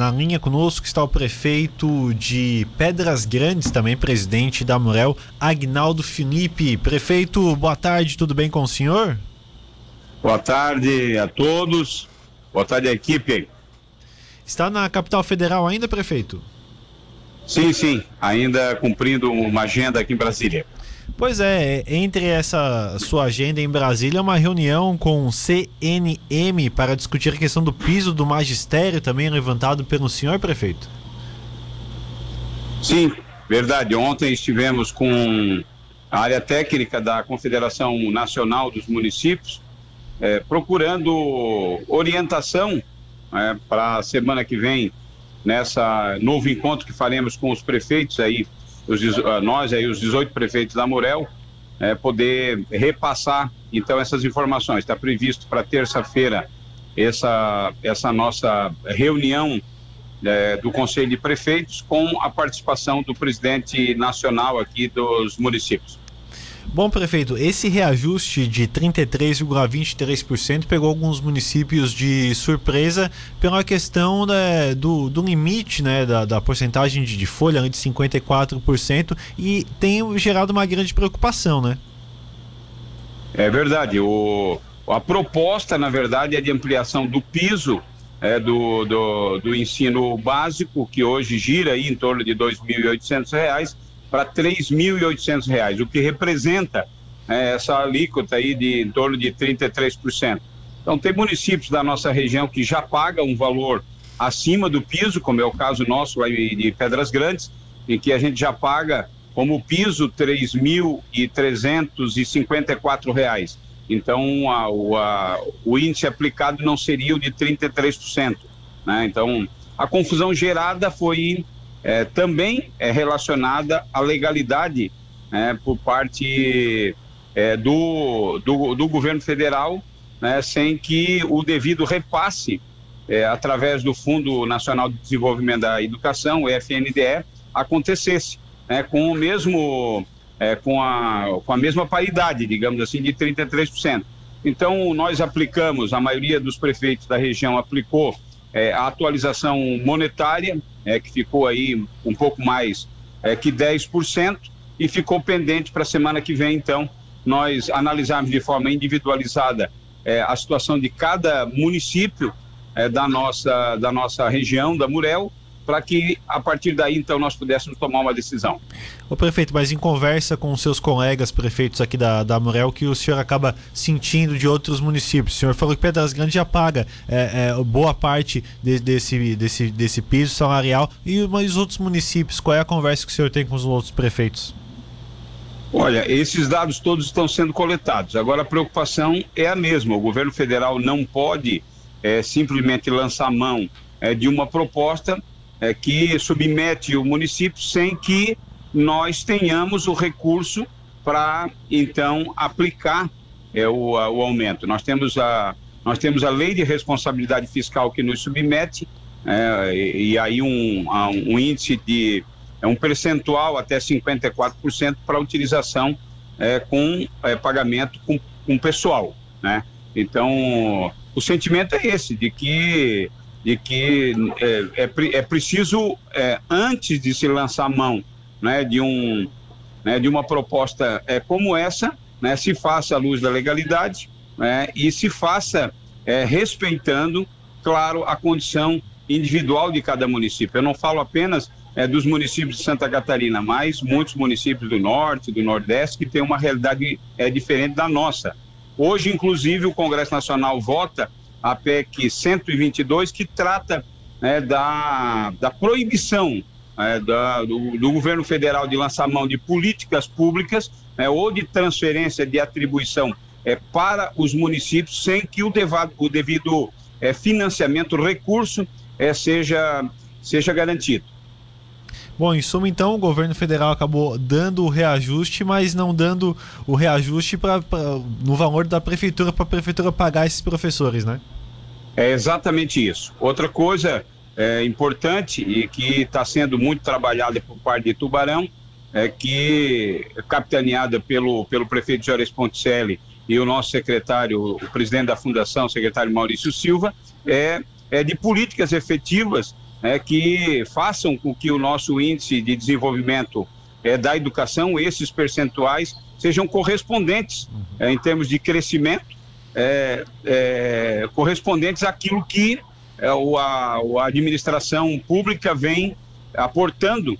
na linha conosco está o prefeito de Pedras Grandes, também presidente da Murel, Agnaldo Felipe. Prefeito, boa tarde, tudo bem com o senhor? Boa tarde a todos, boa tarde à equipe. Está na capital federal ainda, prefeito? Sim, sim, ainda cumprindo uma agenda aqui em Brasília. Pois é, entre essa sua agenda em Brasília, uma reunião com o CNM para discutir a questão do piso do magistério, também levantado pelo senhor prefeito. Sim, verdade. Ontem estivemos com a área técnica da Confederação Nacional dos Municípios, é, procurando orientação é, para a semana que vem, nessa novo encontro que faremos com os prefeitos aí os, ah, nós aí, os 18 prefeitos da Murel, é, poder repassar então essas informações. Está previsto para terça-feira essa, essa nossa reunião é, do Conselho de Prefeitos com a participação do presidente nacional aqui dos municípios. Bom, prefeito, esse reajuste de 33,23% pegou alguns municípios de surpresa pela questão né, do, do limite né, da, da porcentagem de, de folha de 54% e tem gerado uma grande preocupação, né? É verdade. O, a proposta, na verdade, é de ampliação do piso é, do, do, do ensino básico, que hoje gira aí em torno de R$ 2.800 para R$ 3.800, o que representa é, essa alíquota aí de em torno de 33%. Então, tem municípios da nossa região que já pagam um valor acima do piso, como é o caso nosso aí de Pedras Grandes, em que a gente já paga como piso R$ 3.354. Então, a, a, o índice aplicado não seria o de 33%. Né? Então, a confusão gerada foi é, também é relacionada à legalidade né, por parte é, do, do, do, governo federal, né, sem que o devido repasse é, através do Fundo Nacional de Desenvolvimento da Educação, o FNDE, acontecesse, né, com o mesmo é, com, a, com a mesma paridade, digamos assim, de 33%. Então, nós aplicamos, a maioria dos prefeitos da região aplicou é, a atualização monetária, é, que ficou aí um pouco mais é, que 10%, e ficou pendente para a semana que vem, então, nós analisarmos de forma individualizada é, a situação de cada município é, da, nossa, da nossa região, da Murel, para que a partir daí então nós pudéssemos tomar uma decisão. O prefeito, mas em conversa com os seus colegas prefeitos aqui da, da Morel, que o senhor acaba sentindo de outros municípios. O senhor falou que Pedras Grandes já paga é, é, boa parte de, desse, desse, desse piso salarial. E mas os outros municípios, qual é a conversa que o senhor tem com os outros prefeitos? Olha, esses dados todos estão sendo coletados. Agora a preocupação é a mesma. O governo federal não pode é, simplesmente lançar mão é, de uma proposta é, que submete o município sem que nós tenhamos o recurso para então aplicar é, o, a, o aumento. Nós temos a nós temos a lei de responsabilidade fiscal que nos submete é, e, e, aí um, um índice de é um percentual até 54% para utilização é, com é, pagamento com, com pessoal, né? Então o sentimento é esse de que de que é, é, é preciso, é, antes de se lançar mão né, de, um, né, de uma proposta é, como essa, né, se faça à luz da legalidade né, e se faça é, respeitando, claro, a condição individual de cada município. Eu não falo apenas é, dos municípios de Santa Catarina, mas muitos municípios do norte, do nordeste, que têm uma realidade é, diferente da nossa. Hoje, inclusive, o Congresso Nacional vota a PEC 122, que trata né, da, da proibição é, da, do, do, governo federal de lançar mão de políticas públicas né, ou de transferência de atribuição é, para os municípios sem que o, devado, o devido é, financiamento, recurso, é, seja, seja garantido. Bom, em suma, então, o governo federal acabou dando o reajuste, mas não dando o reajuste pra, pra no valor da prefeitura para a prefeitura pagar esses professores, né? É exatamente isso. Outra coisa é, importante e que está sendo muito trabalhada por parte de Tubarão é que, capitaneada pelo, pelo prefeito Juarez Ponticelli e o nosso secretário, o presidente da fundação, o secretário Maurício Silva, é, é de políticas efetivas é, que façam com que o nosso índice de desenvolvimento é, da educação, esses percentuais, sejam correspondentes é, em termos de crescimento, é, correspondentes àquilo que o, a, a, administração pública vem aportando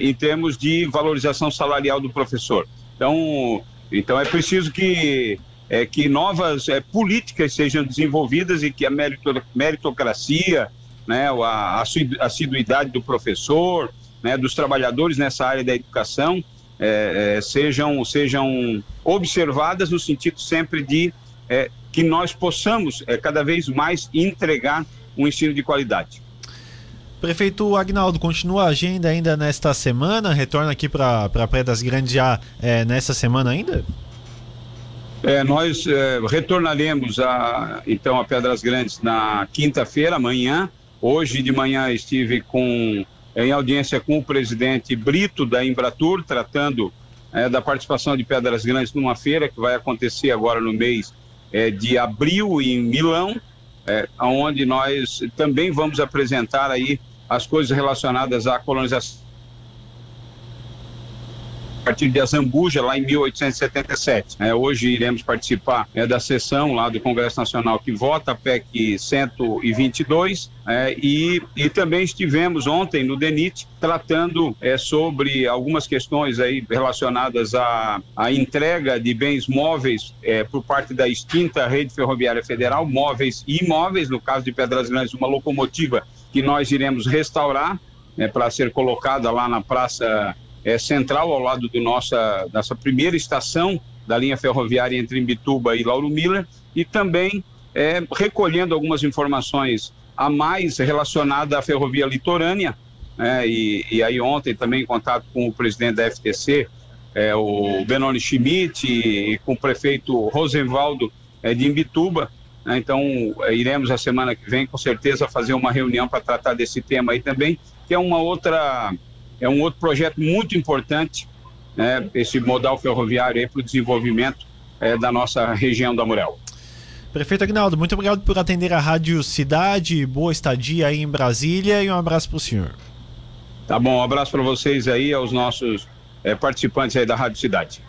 em termos de valorização salarial do professor. Então, então é preciso que, que novas políticas sejam desenvolvidas e que a meritocracia, né, a assiduidade do professor, né, dos trabalhadores nessa área da educação é, é, sejam, sejam observadas no sentido sempre de é, que nós possamos é, cada vez mais entregar um ensino de qualidade. Prefeito Agnaldo, continua a agenda ainda nesta semana? Retorna aqui para a Praia das Grandes já é, nessa semana ainda? É, nós é, retornaremos a, então a Pedras Grandes na quinta-feira, amanhã. Hoje de manhã estive com, em audiência com o presidente Brito da Embratur, tratando é, da participação de Pedras Grandes numa feira que vai acontecer agora no mês é, de abril em Milão, é, onde nós também vamos apresentar aí as coisas relacionadas à colonização partir de Azambuja, lá em 1877. É, hoje iremos participar é, da sessão lá do Congresso Nacional que vota a PEC 122 é, e, e também estivemos ontem no DENIT tratando é, sobre algumas questões aí relacionadas à, à entrega de bens móveis é, por parte da extinta Rede Ferroviária Federal, móveis e imóveis, no caso de Pedras Grandes, uma locomotiva que nós iremos restaurar né, para ser colocada lá na Praça é, Central, ao lado do nossa, nossa primeira estação da linha ferroviária entre Imbituba e Lauro Miller, e também é, recolhendo algumas informações a mais relacionadas à ferrovia litorânea, né, e, e, aí ontem também em contato com o presidente da FTC, é, o Benoni Schmidt, e, e, com o prefeito Rosenvaldo é, de Imbituba, né? Então, é, iremos a semana que vem, com certeza, fazer uma reunião para tratar desse tema aí também, que é uma outra, é um outro projeto muito importante, né? esse modal ferroviário para o desenvolvimento é, da nossa região da Murel. Prefeito Agnaldo, muito obrigado por atender a Rádio Cidade, boa estadia aí em Brasília e um abraço para o senhor. Tá bom, um abraço para vocês aí, aos nossos é, participantes aí da Rádio Cidade.